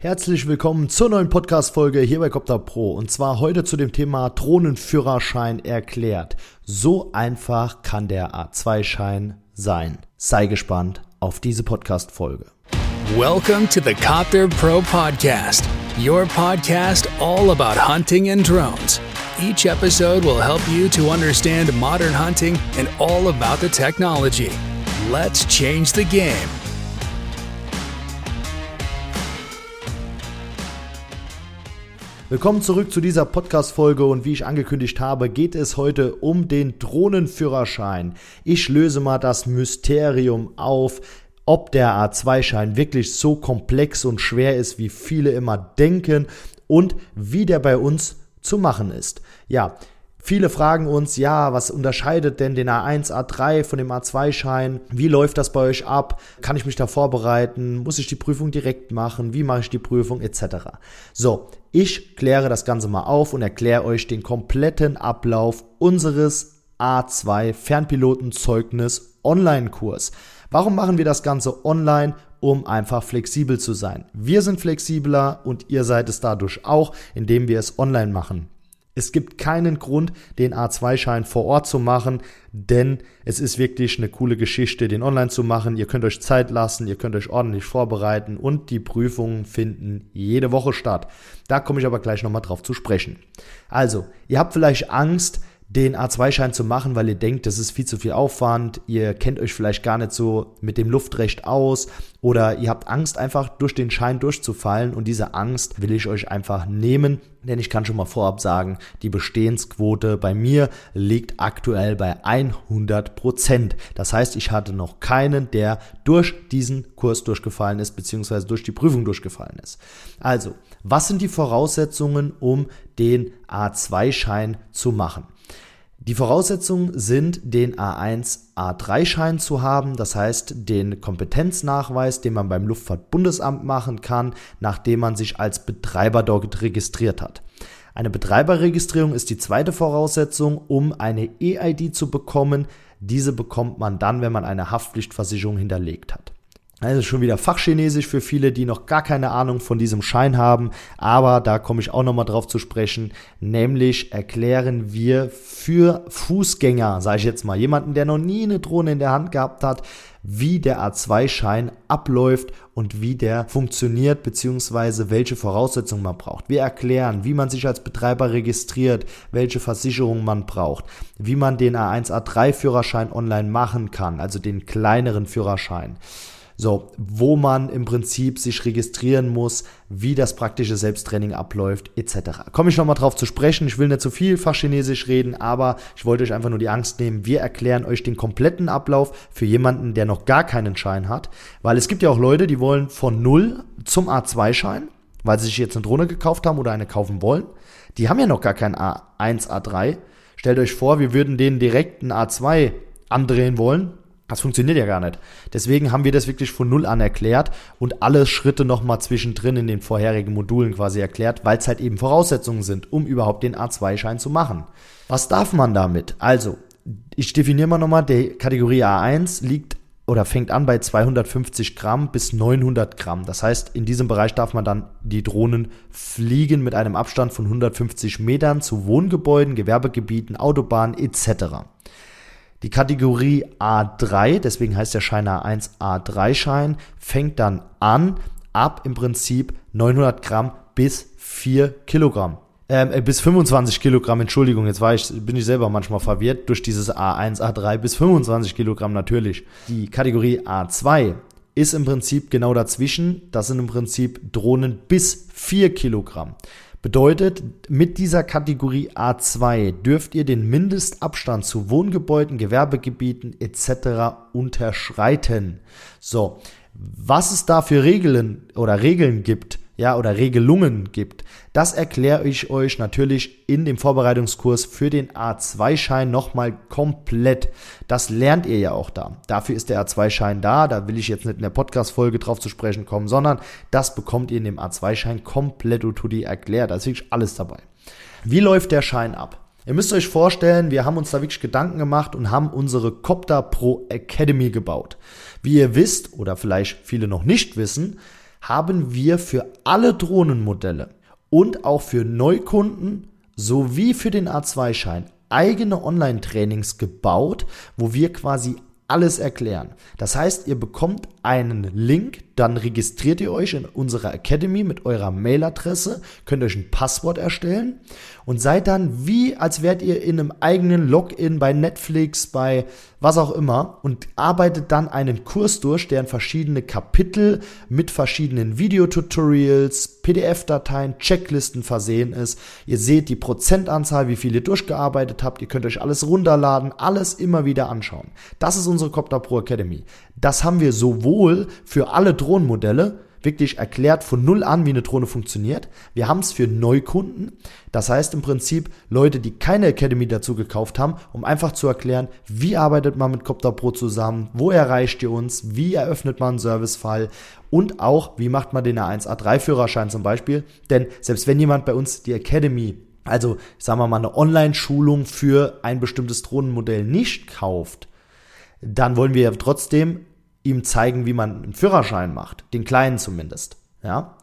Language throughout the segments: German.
Herzlich willkommen zur neuen Podcast-Folge hier bei Copter Pro und zwar heute zu dem Thema Drohnenführerschein erklärt. So einfach kann der A2-Schein sein. Sei gespannt auf diese Podcast-Folge. Welcome to the Copter Pro Podcast, your podcast all about hunting and drones. Each episode will help you to understand modern hunting and all about the technology. Let's change the game. Willkommen zurück zu dieser Podcast-Folge und wie ich angekündigt habe, geht es heute um den Drohnenführerschein. Ich löse mal das Mysterium auf, ob der A2-Schein wirklich so komplex und schwer ist, wie viele immer denken und wie der bei uns zu machen ist. Ja, Viele fragen uns, ja, was unterscheidet denn den A1, A3 von dem A2-Schein? Wie läuft das bei euch ab? Kann ich mich da vorbereiten? Muss ich die Prüfung direkt machen? Wie mache ich die Prüfung etc. So, ich kläre das Ganze mal auf und erkläre euch den kompletten Ablauf unseres A2 Fernpilotenzeugnis Online-Kurs. Warum machen wir das Ganze online? Um einfach flexibel zu sein. Wir sind flexibler und ihr seid es dadurch auch, indem wir es online machen. Es gibt keinen Grund, den A2-Schein vor Ort zu machen, denn es ist wirklich eine coole Geschichte, den online zu machen. Ihr könnt euch Zeit lassen, ihr könnt euch ordentlich vorbereiten und die Prüfungen finden jede Woche statt. Da komme ich aber gleich nochmal drauf zu sprechen. Also, ihr habt vielleicht Angst, den A2-Schein zu machen, weil ihr denkt, das ist viel zu viel Aufwand, ihr kennt euch vielleicht gar nicht so mit dem Luftrecht aus oder ihr habt Angst einfach durch den Schein durchzufallen und diese Angst will ich euch einfach nehmen, denn ich kann schon mal vorab sagen, die Bestehensquote bei mir liegt aktuell bei 100 Prozent. Das heißt, ich hatte noch keinen, der durch diesen Kurs durchgefallen ist, beziehungsweise durch die Prüfung durchgefallen ist. Also, was sind die Voraussetzungen, um den A2-Schein zu machen? Die Voraussetzungen sind, den A1, A3-Schein zu haben, das heißt den Kompetenznachweis, den man beim Luftfahrtbundesamt machen kann, nachdem man sich als Betreiber dort registriert hat. Eine Betreiberregistrierung ist die zweite Voraussetzung, um eine EID zu bekommen. Diese bekommt man dann, wenn man eine Haftpflichtversicherung hinterlegt hat. Also schon wieder Fachchinesisch für viele, die noch gar keine Ahnung von diesem Schein haben, aber da komme ich auch nochmal drauf zu sprechen, nämlich erklären wir für Fußgänger, sage ich jetzt mal, jemanden, der noch nie eine Drohne in der Hand gehabt hat, wie der A2-Schein abläuft und wie der funktioniert, beziehungsweise welche Voraussetzungen man braucht. Wir erklären, wie man sich als Betreiber registriert, welche Versicherungen man braucht, wie man den A1, A3-Führerschein online machen kann, also den kleineren Führerschein so, wo man im Prinzip sich registrieren muss, wie das praktische Selbsttraining abläuft, etc. Komme ich nochmal drauf zu sprechen. Ich will nicht zu viel Fachchinesisch reden, aber ich wollte euch einfach nur die Angst nehmen. Wir erklären euch den kompletten Ablauf für jemanden, der noch gar keinen Schein hat. Weil es gibt ja auch Leute, die wollen von null zum A2-Schein, weil sie sich jetzt eine Drohne gekauft haben oder eine kaufen wollen. Die haben ja noch gar keinen A1, A3. Stellt euch vor, wir würden denen direkt einen A2 andrehen wollen das funktioniert ja gar nicht. Deswegen haben wir das wirklich von Null an erklärt und alle Schritte nochmal zwischendrin in den vorherigen Modulen quasi erklärt, weil es halt eben Voraussetzungen sind, um überhaupt den A2-Schein zu machen. Was darf man damit? Also, ich definiere mal nochmal, die Kategorie A1 liegt oder fängt an bei 250 Gramm bis 900 Gramm. Das heißt, in diesem Bereich darf man dann die Drohnen fliegen mit einem Abstand von 150 Metern zu Wohngebäuden, Gewerbegebieten, Autobahnen etc. Die Kategorie A3, deswegen heißt der Schein A1 A3-Schein, fängt dann an ab im Prinzip 900 Gramm bis 4 Kilogramm. Ähm, äh, bis 25 Kilogramm, Entschuldigung, jetzt war ich, bin ich selber manchmal verwirrt durch dieses A1, A3 bis 25 Kilogramm natürlich. Die Kategorie A2 ist im Prinzip genau dazwischen. Das sind im Prinzip Drohnen bis 4 Kilogramm. Bedeutet, mit dieser Kategorie A2 dürft ihr den Mindestabstand zu Wohngebäuden, Gewerbegebieten etc. unterschreiten. So, was es da für Regeln oder Regeln gibt, ja, oder Regelungen gibt, das erkläre ich euch natürlich in dem Vorbereitungskurs für den A2-Schein nochmal komplett. Das lernt ihr ja auch da. Dafür ist der A2-Schein da. Da will ich jetzt nicht in der Podcast-Folge drauf zu sprechen kommen, sondern das bekommt ihr in dem A2-Schein komplett Utudi erklärt. Da ist wirklich alles dabei. Wie läuft der Schein ab? Ihr müsst euch vorstellen, wir haben uns da wirklich Gedanken gemacht und haben unsere Copter Pro Academy gebaut. Wie ihr wisst, oder vielleicht viele noch nicht wissen, haben wir für alle Drohnenmodelle und auch für Neukunden sowie für den A2-Schein eigene Online-Trainings gebaut, wo wir quasi alles erklären. Das heißt, ihr bekommt einen Link, dann registriert ihr euch in unserer Academy mit eurer Mailadresse, könnt euch ein Passwort erstellen und seid dann wie, als wärt ihr in einem eigenen Login bei Netflix, bei was auch immer und arbeitet dann einen Kurs durch, der in verschiedene Kapitel mit verschiedenen Videotutorials, PDF-Dateien, Checklisten versehen ist. Ihr seht die Prozentanzahl, wie viel ihr durchgearbeitet habt. Ihr könnt euch alles runterladen, alles immer wieder anschauen. Das ist unsere Copter Pro Academy. Das haben wir sowohl für alle Drohnenmodelle, wirklich erklärt von null an, wie eine Drohne funktioniert. Wir haben es für Neukunden. Das heißt im Prinzip Leute, die keine Academy dazu gekauft haben, um einfach zu erklären, wie arbeitet man mit Copter Pro zusammen, wo erreicht ihr uns, wie eröffnet man einen Servicefall und auch, wie macht man den A1A3-Führerschein zum Beispiel. Denn selbst wenn jemand bei uns die Academy also sagen wir mal eine Online-Schulung für ein bestimmtes Drohnenmodell nicht kauft, dann wollen wir ja trotzdem ihm zeigen, wie man einen Führerschein macht, den kleinen zumindest, ja.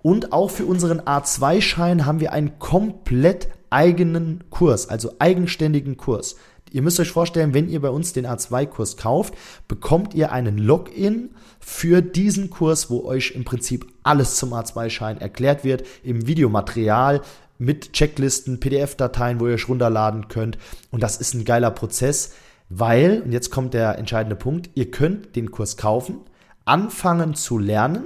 Und auch für unseren A2-Schein haben wir einen komplett eigenen Kurs, also eigenständigen Kurs. Ihr müsst euch vorstellen, wenn ihr bei uns den A2-Kurs kauft, bekommt ihr einen Login für diesen Kurs, wo euch im Prinzip alles zum A2-Schein erklärt wird, im Videomaterial mit Checklisten, PDF-Dateien, wo ihr euch runterladen könnt. Und das ist ein geiler Prozess weil, und jetzt kommt der entscheidende Punkt, ihr könnt den Kurs kaufen, anfangen zu lernen,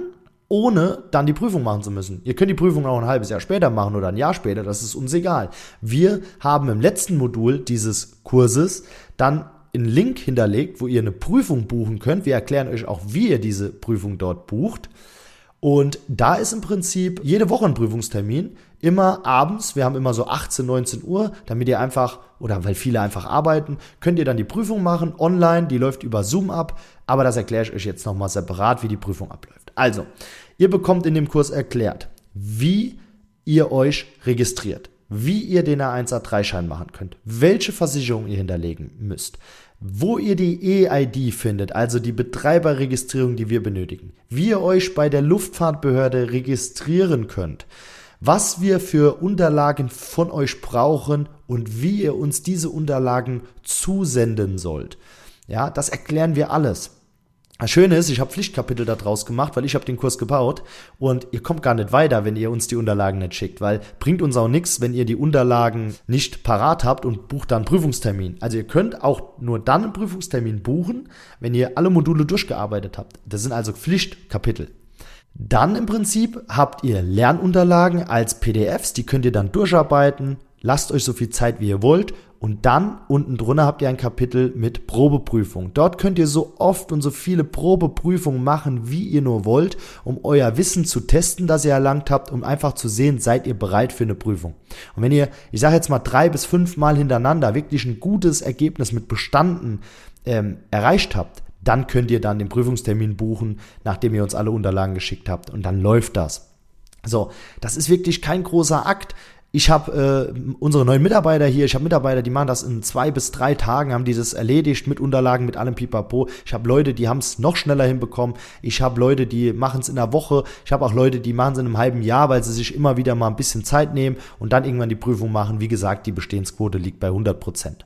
ohne dann die Prüfung machen zu müssen. Ihr könnt die Prüfung auch ein halbes Jahr später machen oder ein Jahr später, das ist uns egal. Wir haben im letzten Modul dieses Kurses dann einen Link hinterlegt, wo ihr eine Prüfung buchen könnt. Wir erklären euch auch, wie ihr diese Prüfung dort bucht. Und da ist im Prinzip jede Woche ein Prüfungstermin, immer abends, wir haben immer so 18, 19 Uhr, damit ihr einfach, oder weil viele einfach arbeiten, könnt ihr dann die Prüfung machen, online, die läuft über Zoom ab, aber das erkläre ich euch jetzt nochmal separat, wie die Prüfung abläuft. Also, ihr bekommt in dem Kurs erklärt, wie ihr euch registriert, wie ihr den A1A3-Schein machen könnt, welche Versicherung ihr hinterlegen müsst, wo ihr die EID findet, also die Betreiberregistrierung, die wir benötigen, wie ihr euch bei der Luftfahrtbehörde registrieren könnt, was wir für Unterlagen von euch brauchen und wie ihr uns diese Unterlagen zusenden sollt. Ja, das erklären wir alles. Das Schöne ist, ich habe Pflichtkapitel daraus gemacht, weil ich habe den Kurs gebaut und ihr kommt gar nicht weiter, wenn ihr uns die Unterlagen nicht schickt, weil bringt uns auch nichts, wenn ihr die Unterlagen nicht parat habt und bucht dann Prüfungstermin. Also ihr könnt auch nur dann einen Prüfungstermin buchen, wenn ihr alle Module durchgearbeitet habt. Das sind also Pflichtkapitel. Dann im Prinzip habt ihr Lernunterlagen als PDFs, die könnt ihr dann durcharbeiten, lasst euch so viel Zeit wie ihr wollt und dann unten drunter habt ihr ein Kapitel mit Probeprüfung. Dort könnt ihr so oft und so viele Probeprüfungen machen, wie ihr nur wollt, um euer Wissen zu testen, das ihr erlangt habt, um einfach zu sehen, seid ihr bereit für eine Prüfung. Und wenn ihr, ich sage jetzt mal drei bis fünf Mal hintereinander wirklich ein gutes Ergebnis mit Bestanden ähm, erreicht habt, dann könnt ihr dann den Prüfungstermin buchen, nachdem ihr uns alle Unterlagen geschickt habt und dann läuft das. So, das ist wirklich kein großer Akt. Ich habe äh, unsere neuen Mitarbeiter hier, ich habe Mitarbeiter, die machen das in zwei bis drei Tagen, haben dieses erledigt mit Unterlagen, mit allem Pipapo. Ich habe Leute, die haben es noch schneller hinbekommen. Ich habe Leute, die machen es in einer Woche. Ich habe auch Leute, die machen es in einem halben Jahr, weil sie sich immer wieder mal ein bisschen Zeit nehmen und dann irgendwann die Prüfung machen. Wie gesagt, die Bestehensquote liegt bei 100 Prozent.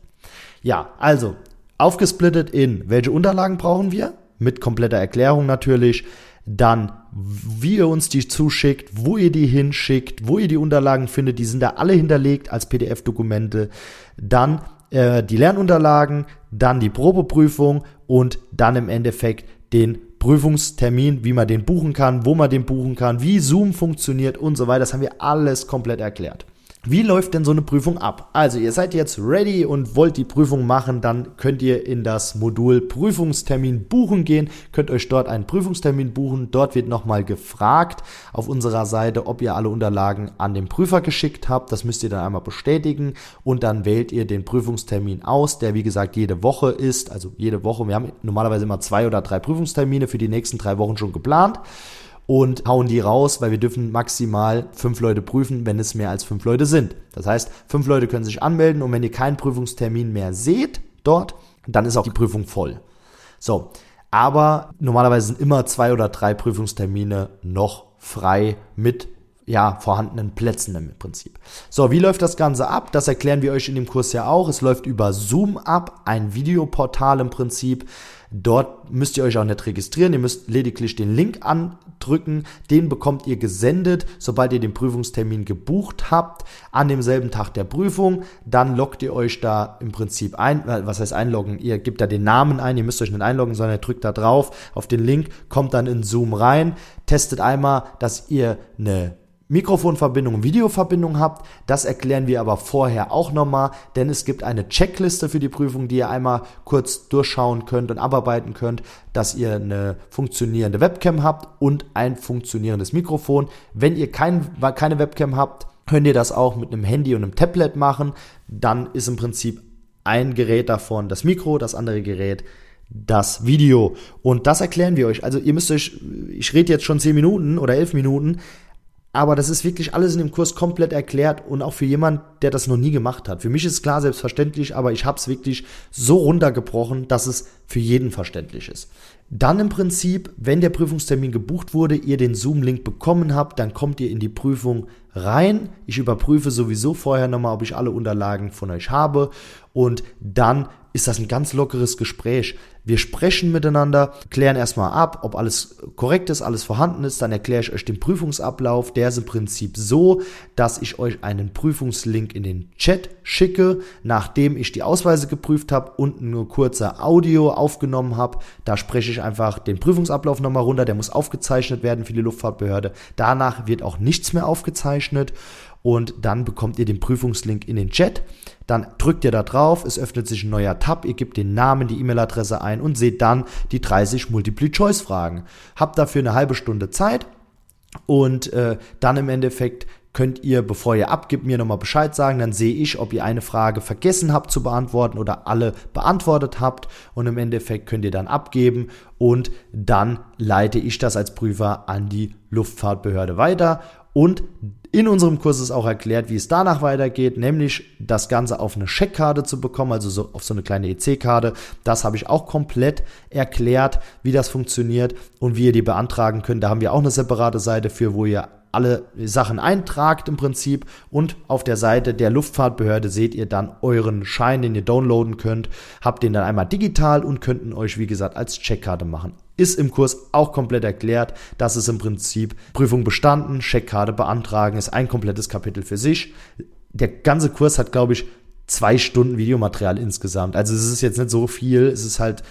Ja, also aufgesplittet in, welche Unterlagen brauchen wir? Mit kompletter Erklärung natürlich dann wie ihr uns die zuschickt, wo ihr die hinschickt, wo ihr die Unterlagen findet, die sind da alle hinterlegt als PDF-Dokumente, dann äh, die Lernunterlagen, dann die Probeprüfung und dann im Endeffekt den Prüfungstermin, wie man den buchen kann, wo man den buchen kann, wie Zoom funktioniert und so weiter. Das haben wir alles komplett erklärt. Wie läuft denn so eine Prüfung ab? Also ihr seid jetzt ready und wollt die Prüfung machen, dann könnt ihr in das Modul Prüfungstermin buchen gehen, könnt euch dort einen Prüfungstermin buchen. Dort wird nochmal gefragt auf unserer Seite, ob ihr alle Unterlagen an den Prüfer geschickt habt. Das müsst ihr dann einmal bestätigen und dann wählt ihr den Prüfungstermin aus, der wie gesagt jede Woche ist. Also jede Woche, wir haben normalerweise immer zwei oder drei Prüfungstermine für die nächsten drei Wochen schon geplant und hauen die raus, weil wir dürfen maximal fünf Leute prüfen, wenn es mehr als fünf Leute sind. Das heißt, fünf Leute können sich anmelden und wenn ihr keinen Prüfungstermin mehr seht dort, dann ist auch die Prüfung voll. So, Aber normalerweise sind immer zwei oder drei Prüfungstermine noch frei mit ja, vorhandenen Plätzen im Prinzip. So, wie läuft das Ganze ab? Das erklären wir euch in dem Kurs ja auch. Es läuft über Zoom ab, ein Videoportal im Prinzip. Dort müsst ihr euch auch nicht registrieren. Ihr müsst lediglich den Link andrücken. Den bekommt ihr gesendet, sobald ihr den Prüfungstermin gebucht habt, an demselben Tag der Prüfung. Dann loggt ihr euch da im Prinzip ein. Äh, was heißt einloggen? Ihr gebt da den Namen ein. Ihr müsst euch nicht einloggen, sondern ihr drückt da drauf auf den Link, kommt dann in Zoom rein, testet einmal, dass ihr eine Mikrofonverbindung Videoverbindung habt. Das erklären wir aber vorher auch nochmal, denn es gibt eine Checkliste für die Prüfung, die ihr einmal kurz durchschauen könnt und abarbeiten könnt, dass ihr eine funktionierende Webcam habt und ein funktionierendes Mikrofon. Wenn ihr kein, keine Webcam habt, könnt ihr das auch mit einem Handy und einem Tablet machen. Dann ist im Prinzip ein Gerät davon das Mikro, das andere Gerät das Video. Und das erklären wir euch. Also ihr müsst euch, ich rede jetzt schon 10 Minuten oder 11 Minuten, aber das ist wirklich alles in dem Kurs komplett erklärt und auch für jemand, der das noch nie gemacht hat. Für mich ist es klar selbstverständlich, aber ich habe es wirklich so runtergebrochen, dass es für jeden verständlich ist. Dann im Prinzip, wenn der Prüfungstermin gebucht wurde, ihr den Zoom-Link bekommen habt, dann kommt ihr in die Prüfung rein. Ich überprüfe sowieso vorher nochmal, ob ich alle Unterlagen von euch habe und dann ist das ein ganz lockeres Gespräch. Wir sprechen miteinander, klären erstmal ab, ob alles korrekt ist, alles vorhanden ist. Dann erkläre ich euch den Prüfungsablauf. Der ist im Prinzip so, dass ich euch einen Prüfungslink in den Chat schicke, nachdem ich die Ausweise geprüft habe und nur kurze Audio aufgenommen habe. Da spreche ich einfach den Prüfungsablauf nochmal runter. Der muss aufgezeichnet werden für die Luftfahrtbehörde. Danach wird auch nichts mehr aufgezeichnet und dann bekommt ihr den Prüfungslink in den Chat. Dann drückt ihr da drauf, es öffnet sich ein neuer Tab, ihr gebt den Namen, die E-Mail-Adresse ein und seht dann die 30 Multiple-Choice-Fragen. Habt dafür eine halbe Stunde Zeit und äh, dann im Endeffekt könnt ihr, bevor ihr abgibt, mir nochmal Bescheid sagen. Dann sehe ich, ob ihr eine Frage vergessen habt zu beantworten oder alle beantwortet habt. Und im Endeffekt könnt ihr dann abgeben und dann leite ich das als Prüfer an die Luftfahrtbehörde weiter. Und in unserem Kurs ist auch erklärt, wie es danach weitergeht, nämlich das Ganze auf eine Scheckkarte zu bekommen, also so auf so eine kleine EC-Karte. Das habe ich auch komplett erklärt, wie das funktioniert und wie ihr die beantragen könnt. Da haben wir auch eine separate Seite für, wo ihr alle Sachen eintragt im Prinzip und auf der Seite der Luftfahrtbehörde seht ihr dann euren Schein, den ihr downloaden könnt, habt den dann einmal digital und könnt ihn euch wie gesagt als Checkkarte machen. Ist im Kurs auch komplett erklärt. Das ist im Prinzip Prüfung bestanden, Checkkarte beantragen, ist ein komplettes Kapitel für sich. Der ganze Kurs hat, glaube ich, zwei Stunden Videomaterial insgesamt. Also es ist jetzt nicht so viel, es ist halt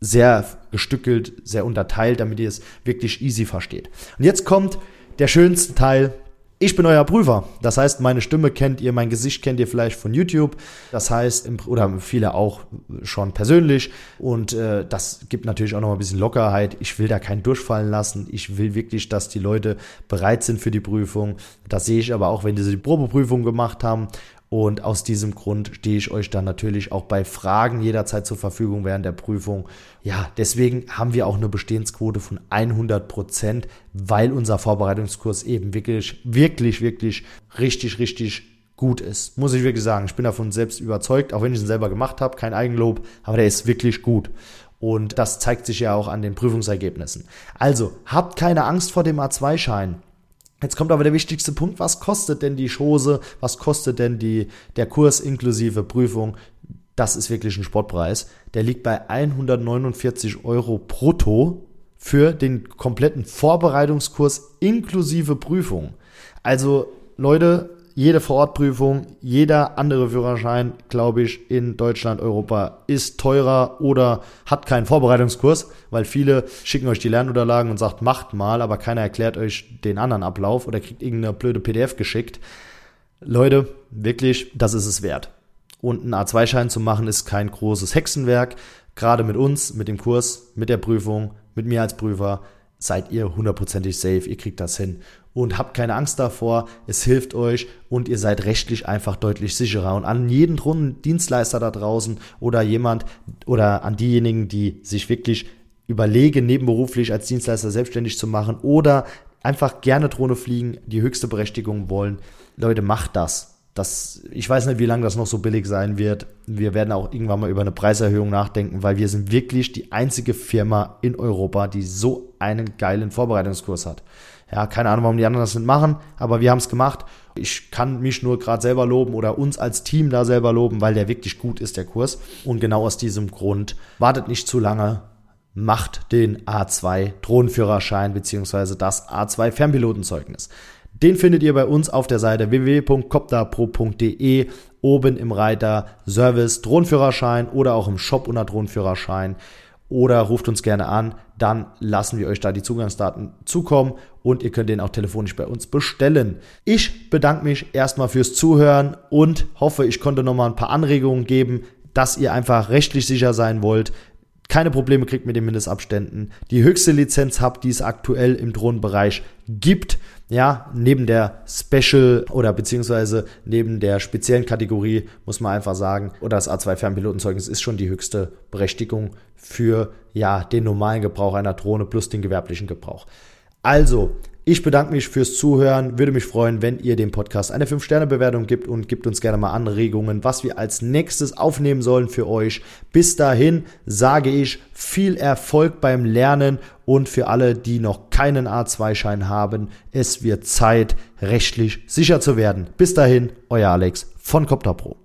sehr gestückelt, sehr unterteilt, damit ihr es wirklich easy versteht. Und jetzt kommt der schönste Teil, ich bin euer Prüfer. Das heißt, meine Stimme kennt ihr, mein Gesicht kennt ihr vielleicht von YouTube. Das heißt, oder viele auch schon persönlich. Und äh, das gibt natürlich auch noch ein bisschen Lockerheit. Ich will da keinen durchfallen lassen. Ich will wirklich, dass die Leute bereit sind für die Prüfung. Das sehe ich aber auch, wenn sie die Probeprüfung gemacht haben. Und aus diesem Grund stehe ich euch dann natürlich auch bei Fragen jederzeit zur Verfügung während der Prüfung. Ja, deswegen haben wir auch eine Bestehensquote von 100 Prozent, weil unser Vorbereitungskurs eben wirklich, wirklich, wirklich richtig, richtig gut ist. Muss ich wirklich sagen. Ich bin davon selbst überzeugt, auch wenn ich ihn selber gemacht habe, kein Eigenlob, aber der ist wirklich gut. Und das zeigt sich ja auch an den Prüfungsergebnissen. Also, habt keine Angst vor dem A2-Schein. Jetzt kommt aber der wichtigste Punkt, was kostet denn die Chose, was kostet denn die, der Kurs inklusive Prüfung? Das ist wirklich ein Sportpreis. Der liegt bei 149 Euro brutto für den kompletten Vorbereitungskurs inklusive Prüfung. Also Leute, jede Vorortprüfung, jeder andere Führerschein, glaube ich, in Deutschland, Europa ist teurer oder hat keinen Vorbereitungskurs, weil viele schicken euch die Lernunterlagen und sagt, macht mal, aber keiner erklärt euch den anderen Ablauf oder kriegt irgendeine blöde PDF geschickt. Leute, wirklich, das ist es wert. Und einen A2-Schein zu machen ist kein großes Hexenwerk. Gerade mit uns, mit dem Kurs, mit der Prüfung, mit mir als Prüfer, seid ihr hundertprozentig safe. Ihr kriegt das hin und habt keine Angst davor. Es hilft euch und ihr seid rechtlich einfach deutlich sicherer. Und an jeden Dienstleister da draußen oder jemand oder an diejenigen, die sich wirklich überlegen, nebenberuflich als Dienstleister selbstständig zu machen oder einfach gerne Drohne fliegen, die höchste Berechtigung wollen. Leute, macht das. das, ich weiß nicht, wie lange das noch so billig sein wird. Wir werden auch irgendwann mal über eine Preiserhöhung nachdenken, weil wir sind wirklich die einzige Firma in Europa, die so einen geilen Vorbereitungskurs hat. Ja, keine Ahnung, warum die anderen das nicht machen, aber wir haben es gemacht. Ich kann mich nur gerade selber loben oder uns als Team da selber loben, weil der wirklich gut ist, der Kurs. Und genau aus diesem Grund wartet nicht zu lange, macht den A2 Drohnenführerschein beziehungsweise das A2 Fernpilotenzeugnis. Den findet ihr bei uns auf der Seite www.copterpro.de oben im Reiter Service Drohnenführerschein oder auch im Shop unter Drohnenführerschein oder ruft uns gerne an, dann lassen wir euch da die Zugangsdaten zukommen und ihr könnt den auch telefonisch bei uns bestellen. Ich bedanke mich erstmal fürs Zuhören und hoffe, ich konnte nochmal ein paar Anregungen geben, dass ihr einfach rechtlich sicher sein wollt, keine Probleme kriegt mit den Mindestabständen, die höchste Lizenz habt, die es aktuell im Drohnenbereich gibt. Ja, neben der Special oder beziehungsweise neben der speziellen Kategorie muss man einfach sagen, oder das A2 Fernpilotenzeugnis ist schon die höchste Berechtigung für ja den normalen Gebrauch einer Drohne plus den gewerblichen Gebrauch. Also, ich bedanke mich fürs Zuhören. Würde mich freuen, wenn ihr dem Podcast eine 5-Sterne-Bewertung gibt und gibt uns gerne mal Anregungen, was wir als nächstes aufnehmen sollen für euch. Bis dahin sage ich viel Erfolg beim Lernen und für alle, die noch keinen A2-Schein haben, es wird Zeit, rechtlich sicher zu werden. Bis dahin, euer Alex von Copter Pro.